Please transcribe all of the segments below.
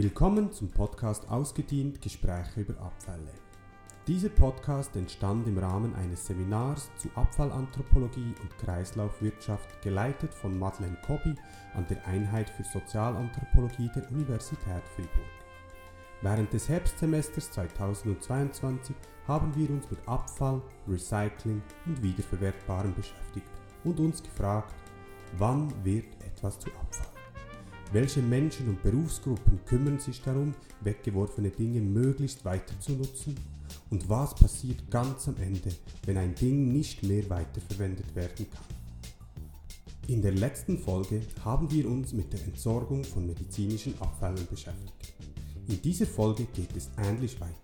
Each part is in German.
Willkommen zum Podcast Ausgedient Gespräche über Abfälle. Dieser Podcast entstand im Rahmen eines Seminars zu Abfallanthropologie und Kreislaufwirtschaft, geleitet von Madeleine Kobby an der Einheit für Sozialanthropologie der Universität Fribourg. Während des Herbstsemesters 2022 haben wir uns mit Abfall, Recycling und Wiederverwertbarem beschäftigt und uns gefragt, wann wird etwas zu Abfall? Welche Menschen und Berufsgruppen kümmern sich darum, weggeworfene Dinge möglichst weiter zu nutzen? Und was passiert ganz am Ende, wenn ein Ding nicht mehr weiterverwendet werden kann? In der letzten Folge haben wir uns mit der Entsorgung von medizinischen Abfällen beschäftigt. In dieser Folge geht es ähnlich weiter.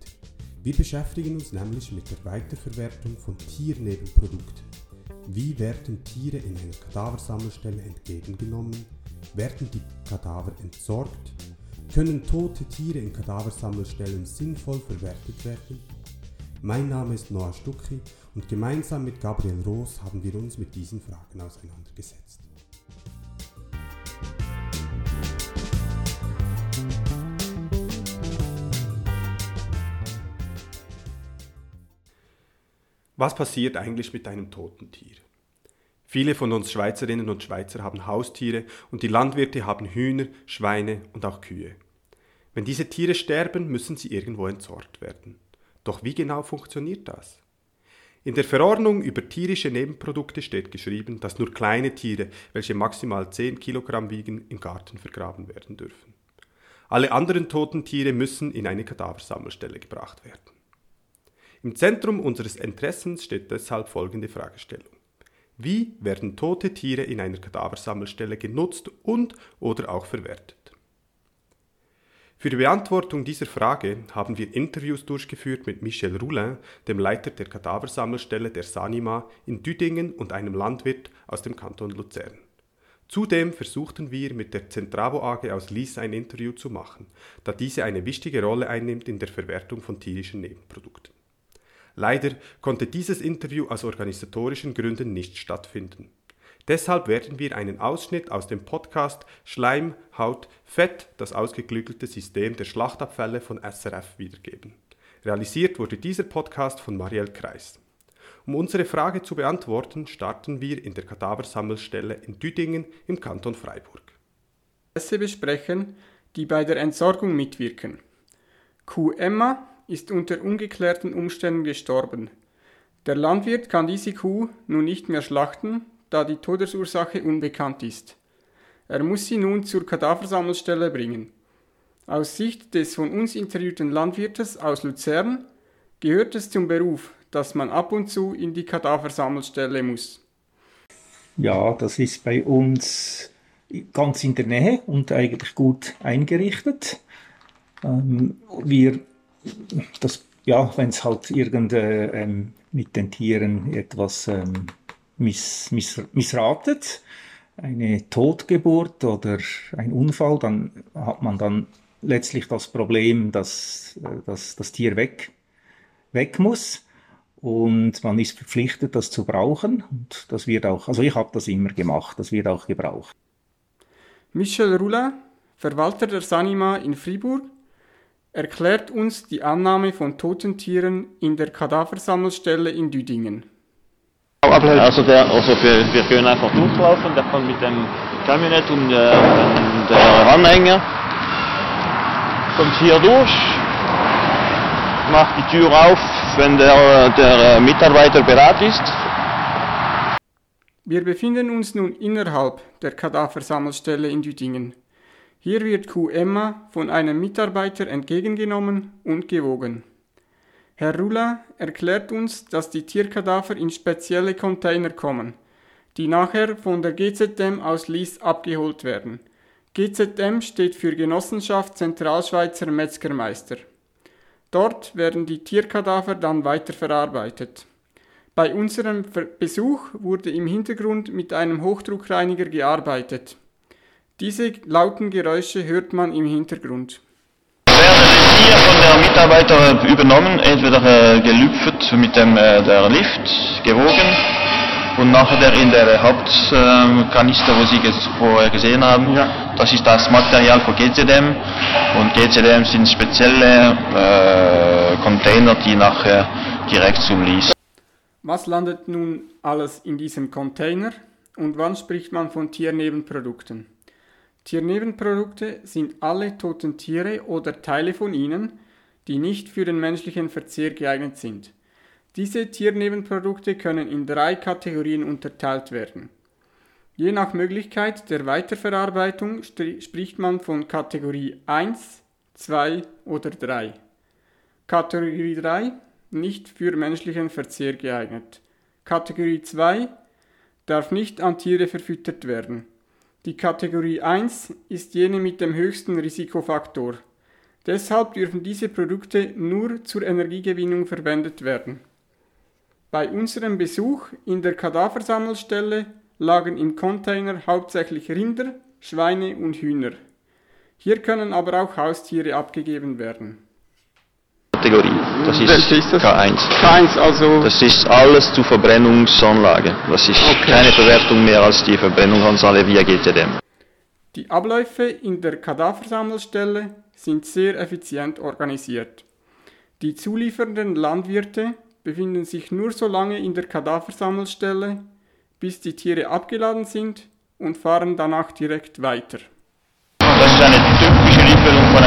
Wir beschäftigen uns nämlich mit der Weiterverwertung von Tiernebenprodukten. Wie werden Tiere in einer Kadaversammelstelle entgegengenommen? Werden die Kadaver entsorgt? Können tote Tiere in Kadaversammelstellen sinnvoll verwertet werden? Mein Name ist Noah Stucki und gemeinsam mit Gabriel Roos haben wir uns mit diesen Fragen auseinandergesetzt. Was passiert eigentlich mit einem toten Tier? Viele von uns Schweizerinnen und Schweizer haben Haustiere und die Landwirte haben Hühner, Schweine und auch Kühe. Wenn diese Tiere sterben, müssen sie irgendwo entsorgt werden. Doch wie genau funktioniert das? In der Verordnung über tierische Nebenprodukte steht geschrieben, dass nur kleine Tiere, welche maximal 10 Kilogramm wiegen, im Garten vergraben werden dürfen. Alle anderen toten Tiere müssen in eine Kadaversammelstelle gebracht werden. Im Zentrum unseres Interessens steht deshalb folgende Fragestellung. Wie werden tote Tiere in einer Kadaversammelstelle genutzt und oder auch verwertet? Für die Beantwortung dieser Frage haben wir Interviews durchgeführt mit Michel Roulin, dem Leiter der Kadaversammelstelle der Sanima in Düdingen und einem Landwirt aus dem Kanton Luzern. Zudem versuchten wir mit der Zentravo AG aus Lies ein Interview zu machen, da diese eine wichtige Rolle einnimmt in der Verwertung von tierischen Nebenprodukten. Leider konnte dieses Interview aus organisatorischen Gründen nicht stattfinden. Deshalb werden wir einen Ausschnitt aus dem Podcast Schleim, Haut, Fett, das ausgeklügelte System der Schlachtabfälle von SRF wiedergeben. Realisiert wurde dieser Podcast von Marielle Kreis. Um unsere Frage zu beantworten, starten wir in der Kadaversammelstelle in Düdingen im Kanton Freiburg. besprechen, die bei der Entsorgung mitwirken. Kuh Emma ist unter ungeklärten Umständen gestorben. Der Landwirt kann diese Kuh nun nicht mehr schlachten, da die Todesursache unbekannt ist. Er muss sie nun zur Kadaversammelstelle bringen. Aus Sicht des von uns interviewten Landwirtes aus Luzern gehört es zum Beruf, dass man ab und zu in die Kadaversammelstelle muss. Ja, das ist bei uns ganz in der Nähe und eigentlich gut eingerichtet. Ähm, wir das, ja, wenn es halt irgend äh, ähm, mit den Tieren etwas ähm, miss, miss, missratet, eine Totgeburt oder ein Unfall, dann hat man dann letztlich das Problem, dass, äh, dass das Tier weg, weg muss und man ist verpflichtet, das zu brauchen. Und das wird auch, also ich habe das immer gemacht, das wird auch gebraucht. Michel Roulin, Verwalter der Sanima in Fribourg, erklärt uns die Annahme von toten Tieren in der Kadaversammelstelle in Düdingen. Also, der, also wir, wir können einfach durchlaufen, der kommt mit dem Kabinett und äh, der Anhänger kommt hier durch, macht die Tür auf, wenn der, der Mitarbeiter bereit ist. Wir befinden uns nun innerhalb der Kadaversammelstelle in Düdingen. Hier wird Emma von einem Mitarbeiter entgegengenommen und gewogen. Herr Rula erklärt uns, dass die Tierkadaver in spezielle Container kommen, die nachher von der GZM aus Lies abgeholt werden. GZM steht für Genossenschaft Zentralschweizer Metzgermeister. Dort werden die Tierkadaver dann weiterverarbeitet. Bei unserem Besuch wurde im Hintergrund mit einem Hochdruckreiniger gearbeitet. Diese lauten Geräusche hört man im Hintergrund. Werden hier von der Mitarbeiter übernommen, entweder äh, gelüpft mit dem äh, der Lift, gewogen Und nachher in der Hauptkanister, wo Sie vorher gesehen haben, ja. das ist das Material für GCDM. Und GCDM sind spezielle äh, Container, die nachher direkt zum Lease. Was landet nun alles in diesem Container und wann spricht man von Tiernebenprodukten? Tiernebenprodukte sind alle toten Tiere oder Teile von ihnen, die nicht für den menschlichen Verzehr geeignet sind. Diese Tiernebenprodukte können in drei Kategorien unterteilt werden. Je nach Möglichkeit der Weiterverarbeitung spricht man von Kategorie 1, 2 oder 3. Kategorie 3 nicht für menschlichen Verzehr geeignet. Kategorie 2 darf nicht an Tiere verfüttert werden. Die Kategorie 1 ist jene mit dem höchsten Risikofaktor. Deshalb dürfen diese Produkte nur zur Energiegewinnung verwendet werden. Bei unserem Besuch in der Kadaversammelstelle lagen im Container hauptsächlich Rinder, Schweine und Hühner. Hier können aber auch Haustiere abgegeben werden. Kategorie. Das ist, das ist das? K1. K1, also. Das ist alles zur Verbrennungsanlage. Das ist okay. keine Verwertung mehr als die Verbrennungsanlage via GTDM. Die Abläufe in der Kadaversammelstelle sind sehr effizient organisiert. Die zuliefernden Landwirte befinden sich nur so lange in der Kadaversammelstelle, bis die Tiere abgeladen sind und fahren danach direkt weiter. Das ist eine typische Lieferung von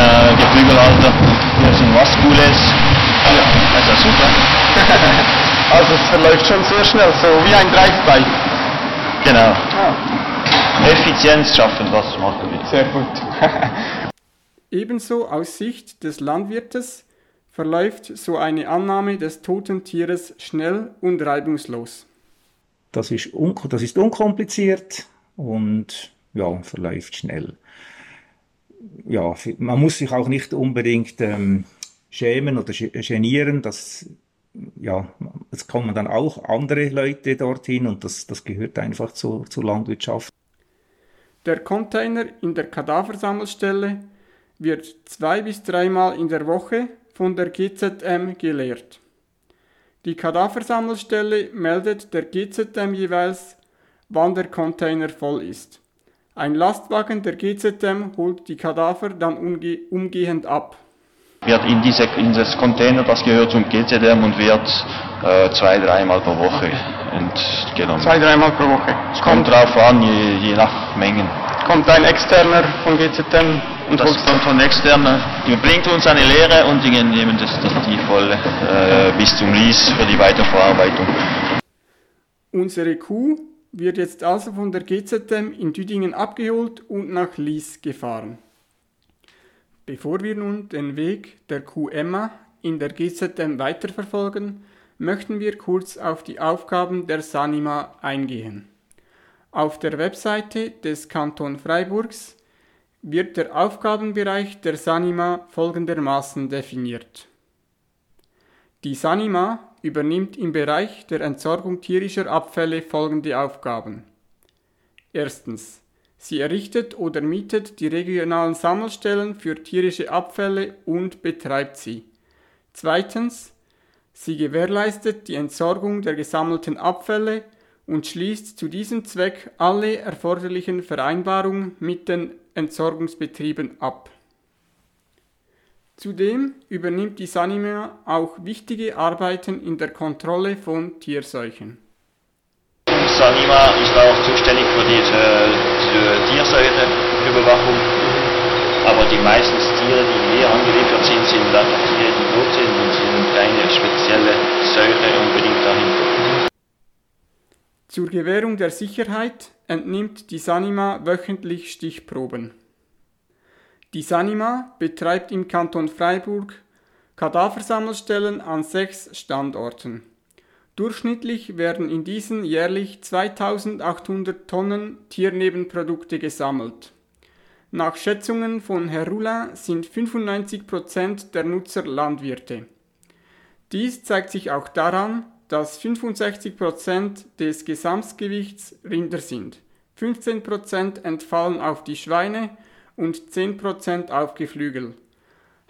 einem Geflügelhalter. Hier sind Waskules. Ja. Also super. also es verläuft schon sehr schnell, so wie ein Drive-by. Genau. Ah. Effizienz schaffen, das machen wir. Sehr gut. Ebenso aus Sicht des Landwirtes verläuft so eine Annahme des toten Tieres schnell und reibungslos. Das ist, un das ist unkompliziert und ja, verläuft schnell. Ja, man muss sich auch nicht unbedingt ähm, schämen oder genieren, das ja, es kommen dann auch andere Leute dorthin und das, das gehört einfach zur, zur Landwirtschaft. Der Container in der Kadaversammelstelle wird zwei bis dreimal in der Woche von der GZM geleert. Die Kadaversammelstelle meldet der GZM jeweils, wann der Container voll ist. Ein Lastwagen der GZM holt die Kadaver dann umge umgehend ab. Wird in, diese, in das Container, das gehört zum GZM und wird äh, zwei, dreimal pro Woche entgenommen. Zwei, dreimal pro Woche. Es kommt drauf an, je, je nach Mengen. Kommt ein externer von GZM und das kommt von externer. Die bringt uns eine Lehre und die nehmen das, das die voll äh, bis zum Lies für die Weiterverarbeitung. Unsere Kuh wird jetzt also von der GZM in Düdingen abgeholt und nach Lies gefahren. Bevor wir nun den Weg der Emma in der GZM weiterverfolgen, möchten wir kurz auf die Aufgaben der Sanima eingehen. Auf der Webseite des Kanton Freiburgs wird der Aufgabenbereich der Sanima folgendermaßen definiert. Die Sanima übernimmt im Bereich der Entsorgung tierischer Abfälle folgende Aufgaben. Erstens. Sie errichtet oder mietet die regionalen Sammelstellen für tierische Abfälle und betreibt sie. Zweitens. Sie gewährleistet die Entsorgung der gesammelten Abfälle und schließt zu diesem Zweck alle erforderlichen Vereinbarungen mit den Entsorgungsbetrieben ab. Zudem übernimmt die Sanima auch wichtige Arbeiten in der Kontrolle von Tierseuchen. Sanima ist auch zuständig für diese, diese Tierseuchenüberwachung, aber die meisten Tiere, die hier angeliefert sind, sind einfach Tiere, die tot sind und sind keine spezielle Seuche unbedingt dahinter. Zur Gewährung der Sicherheit entnimmt die Sanima wöchentlich Stichproben. Die Sanima betreibt im Kanton Freiburg Kadaversammelstellen an sechs Standorten. Durchschnittlich werden in diesen jährlich 2800 Tonnen Tiernebenprodukte gesammelt. Nach Schätzungen von Herr Roulin sind 95% der Nutzer Landwirte. Dies zeigt sich auch daran, dass 65% des Gesamtgewichts Rinder sind, 15% entfallen auf die Schweine und 10% auf Geflügel.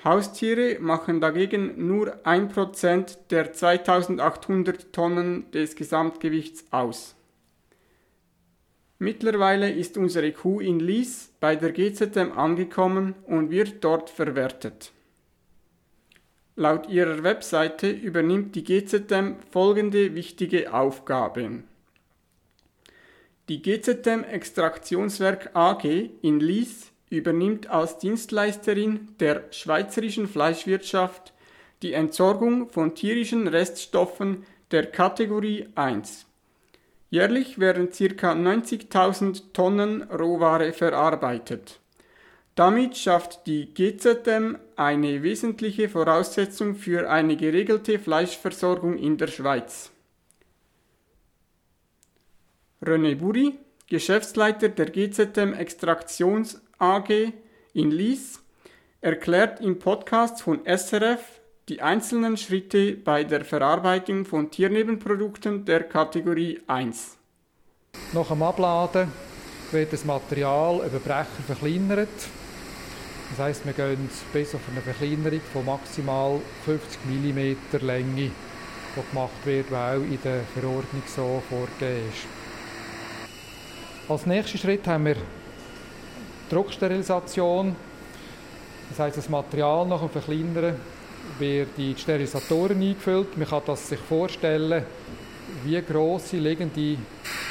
Haustiere machen dagegen nur 1% der 2800 Tonnen des Gesamtgewichts aus. Mittlerweile ist unsere Kuh in Lies bei der GZM angekommen und wird dort verwertet. Laut ihrer Webseite übernimmt die GZM folgende wichtige Aufgaben. Die GZM Extraktionswerk AG in Lies übernimmt als Dienstleisterin der schweizerischen Fleischwirtschaft die Entsorgung von tierischen Reststoffen der Kategorie 1. Jährlich werden ca. 90.000 Tonnen Rohware verarbeitet. Damit schafft die GZM eine wesentliche Voraussetzung für eine geregelte Fleischversorgung in der Schweiz. René Buri, Geschäftsleiter der GZM Extraktions AG in Lies, erklärt im Podcast von SRF die einzelnen Schritte bei der Verarbeitung von Tiernebenprodukten der Kategorie 1. Nach dem Abladen wird das Material über Brecher verkleinert. Das heißt, wir gehen bis auf eine Verkleinerung von maximal 50 mm Länge, die gemacht wird, weil in der Verordnung so vorgegeben ist. Als nächsten Schritt haben wir Drucksterilisation. Das heißt, das Material nach dem Verkleinern wird in die Sterilisatoren eingefüllt. Man kann das sich vorstellen, wie grosse liegende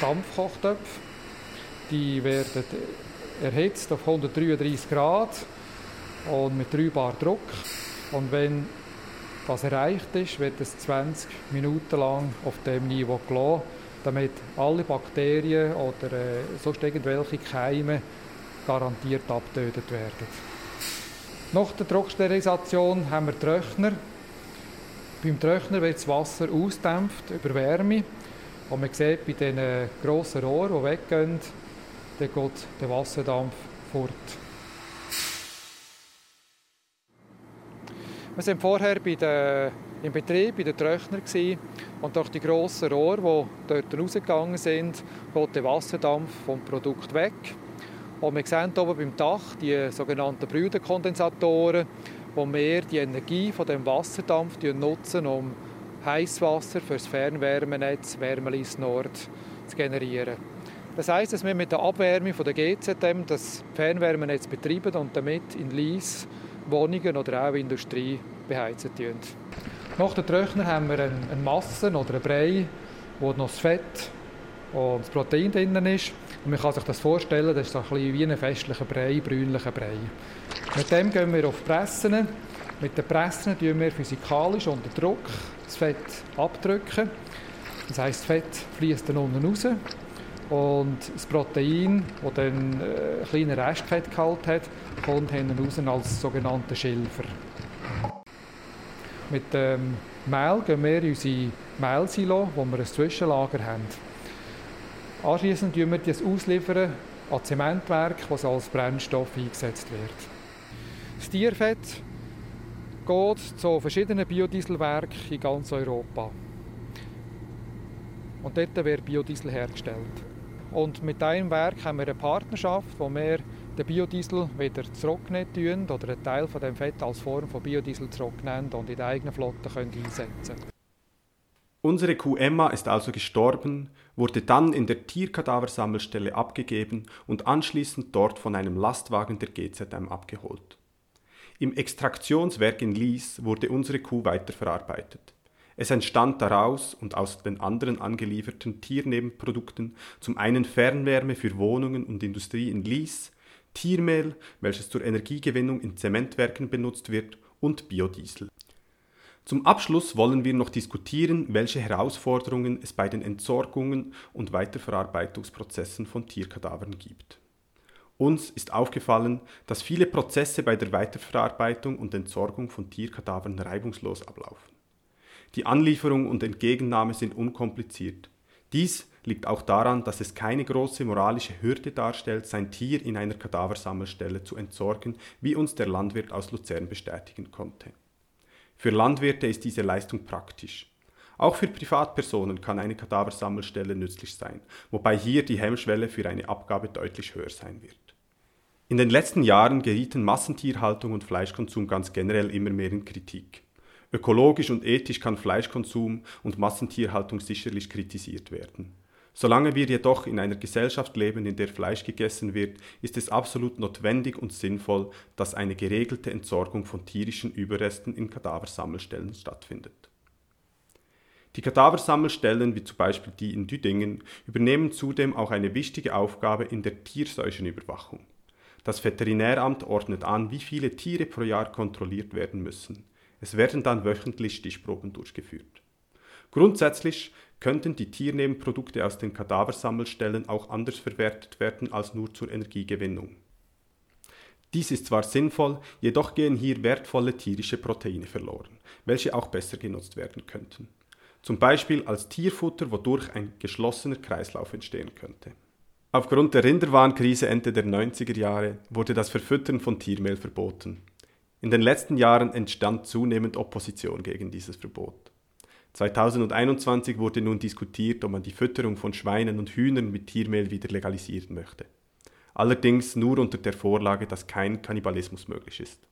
Dampfkochtöpfe. Die werden erhitzt auf 133 Grad und mit 3 Bar Druck. Und wenn das erreicht ist, wird es 20 Minuten lang auf dem Niveau gelassen, damit alle Bakterien oder äh, sonst irgendwelche Keime garantiert abgetötet werden. Nach der Drucksterilisation haben wir Trockner. Beim Trockner wird das Wasser ausdämpft über Wärme. Und man sieht bei diesen grossen Rohren, die weggehen, dann geht der Wasserdampf fort. Wir waren vorher bei den, im Betrieb bei den Trockner und durch die grossen Rohre, die dort rausgegangen sind, geht der Wasserdampf vom Produkt weg. Und wir sehen oben beim Dach die sogenannten Brüderkondensatoren, wo wir die Energie von dem Wasserdampf nutzen, um Heißwasser für das Fernwärmenetz Wärmelis Nord zu generieren. Das heißt, dass wir mit der Abwärme von der GZM das Fernwärmenetz betreiben und damit in Lies Wohnungen oder auch Industrie beheizen. Nach dem Trockner haben wir eine Masse oder einen Brei, wo noch das Fett und das Protein drin ist. Und man kann sich das vorstellen, das ist so ein bisschen wie ein festlicher Brei, brünlicher Brei. Mit dem gehen wir auf Pressen. Mit den Pressen tun wir physikalisch unter Druck das Fett abdrücken. Das heisst, das Fett fließt dann unten raus und das Protein, das dann einen äh, kleinen Restfettgehalt hat, kommt hinten raus als sogenannter Schilfer. Mit dem Mehl gehen wir in unsere Mehlsilo, wo wir ein Zwischenlager haben. Anschließend liefern wir das ausliefern an Zementwerk, das als Brennstoff eingesetzt wird. Das Tierfett geht zu verschiedenen Biodieselwerken in ganz Europa. Und dort wird Biodiesel hergestellt. Und mit einem Werk haben wir eine Partnerschaft, wo wir den Biodiesel wieder zurücknehmen oder einen Teil von dem Fett als Form von Biodiesel zurücknehmen und in der eigenen Flotte können einsetzen können. Unsere Kuh Emma ist also gestorben, wurde dann in der Tierkadaversammelstelle abgegeben und anschließend dort von einem Lastwagen der GZM abgeholt. Im Extraktionswerk in Lies wurde unsere Kuh weiterverarbeitet. Es entstand daraus und aus den anderen angelieferten Tiernebenprodukten zum einen Fernwärme für Wohnungen und Industrie in Lies, Tiermehl, welches zur Energiegewinnung in Zementwerken benutzt wird, und Biodiesel. Zum Abschluss wollen wir noch diskutieren, welche Herausforderungen es bei den Entsorgungen und Weiterverarbeitungsprozessen von Tierkadavern gibt. Uns ist aufgefallen, dass viele Prozesse bei der Weiterverarbeitung und Entsorgung von Tierkadavern reibungslos ablaufen. Die Anlieferung und Entgegennahme sind unkompliziert. Dies liegt auch daran, dass es keine große moralische Hürde darstellt, sein Tier in einer Kadaversammelstelle zu entsorgen, wie uns der Landwirt aus Luzern bestätigen konnte. Für Landwirte ist diese Leistung praktisch. Auch für Privatpersonen kann eine Kadaversammelstelle nützlich sein, wobei hier die Hemmschwelle für eine Abgabe deutlich höher sein wird. In den letzten Jahren gerieten Massentierhaltung und Fleischkonsum ganz generell immer mehr in Kritik. Ökologisch und ethisch kann Fleischkonsum und Massentierhaltung sicherlich kritisiert werden. Solange wir jedoch in einer Gesellschaft leben, in der Fleisch gegessen wird, ist es absolut notwendig und sinnvoll, dass eine geregelte Entsorgung von tierischen Überresten in Kadaversammelstellen stattfindet. Die Kadaversammelstellen, wie zum Beispiel die in Düdingen, übernehmen zudem auch eine wichtige Aufgabe in der Tierseuchenüberwachung. Das Veterinäramt ordnet an, wie viele Tiere pro Jahr kontrolliert werden müssen. Es werden dann wöchentlich Stichproben durchgeführt. Grundsätzlich könnten die Tiernebenprodukte aus den Kadaversammelstellen auch anders verwertet werden als nur zur Energiegewinnung. Dies ist zwar sinnvoll, jedoch gehen hier wertvolle tierische Proteine verloren, welche auch besser genutzt werden könnten. Zum Beispiel als Tierfutter, wodurch ein geschlossener Kreislauf entstehen könnte. Aufgrund der Rinderwarnkrise Ende der 90er Jahre wurde das Verfüttern von Tiermehl verboten. In den letzten Jahren entstand zunehmend Opposition gegen dieses Verbot. 2021 wurde nun diskutiert, ob man die Fütterung von Schweinen und Hühnern mit Tiermehl wieder legalisieren möchte. Allerdings nur unter der Vorlage, dass kein Kannibalismus möglich ist.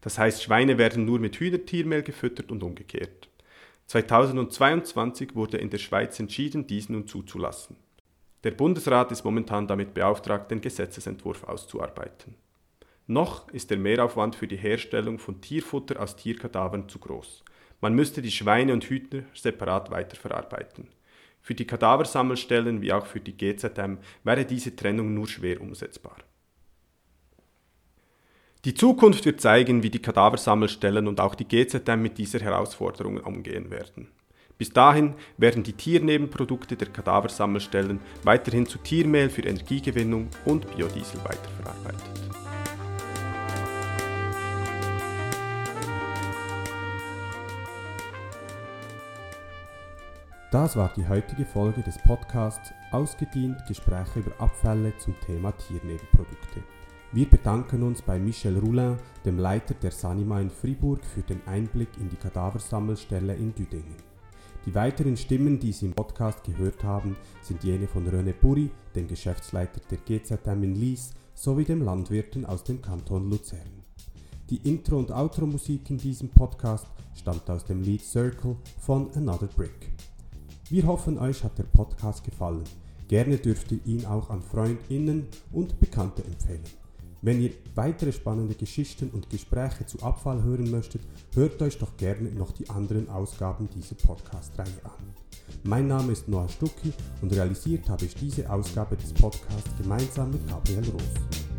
Das heißt, Schweine werden nur mit Hühnertiermehl gefüttert und umgekehrt. 2022 wurde in der Schweiz entschieden, dies nun zuzulassen. Der Bundesrat ist momentan damit beauftragt, den Gesetzesentwurf auszuarbeiten. Noch ist der Mehraufwand für die Herstellung von Tierfutter aus Tierkadavern zu groß. Man müsste die Schweine und Hühner separat weiterverarbeiten. Für die Kadaversammelstellen wie auch für die GZM wäre diese Trennung nur schwer umsetzbar. Die Zukunft wird zeigen, wie die Kadaversammelstellen und auch die GZM mit dieser Herausforderung umgehen werden. Bis dahin werden die Tiernebenprodukte der Kadaversammelstellen weiterhin zu Tiermehl für Energiegewinnung und Biodiesel weiterverarbeitet. Das war die heutige Folge des Podcasts Ausgedient Gespräche über Abfälle zum Thema Tiernebenprodukte. Wir bedanken uns bei Michel Roulin, dem Leiter der Sanima in Fribourg, für den Einblick in die Kadaversammelstelle in Düdingen. Die weiteren Stimmen, die Sie im Podcast gehört haben, sind jene von René Burri, dem Geschäftsleiter der GZM in Lies, sowie dem Landwirten aus dem Kanton Luzern. Die Intro- und Outro-Musik in diesem Podcast stammt aus dem Lied Circle von Another Brick. Wir hoffen, euch hat der Podcast gefallen. Gerne dürft ihr ihn auch an Freundinnen und Bekannte empfehlen. Wenn ihr weitere spannende Geschichten und Gespräche zu Abfall hören möchtet, hört euch doch gerne noch die anderen Ausgaben dieser Podcast-Reihe an. Mein Name ist Noah Stucki und realisiert habe ich diese Ausgabe des Podcasts gemeinsam mit Gabriel Roos.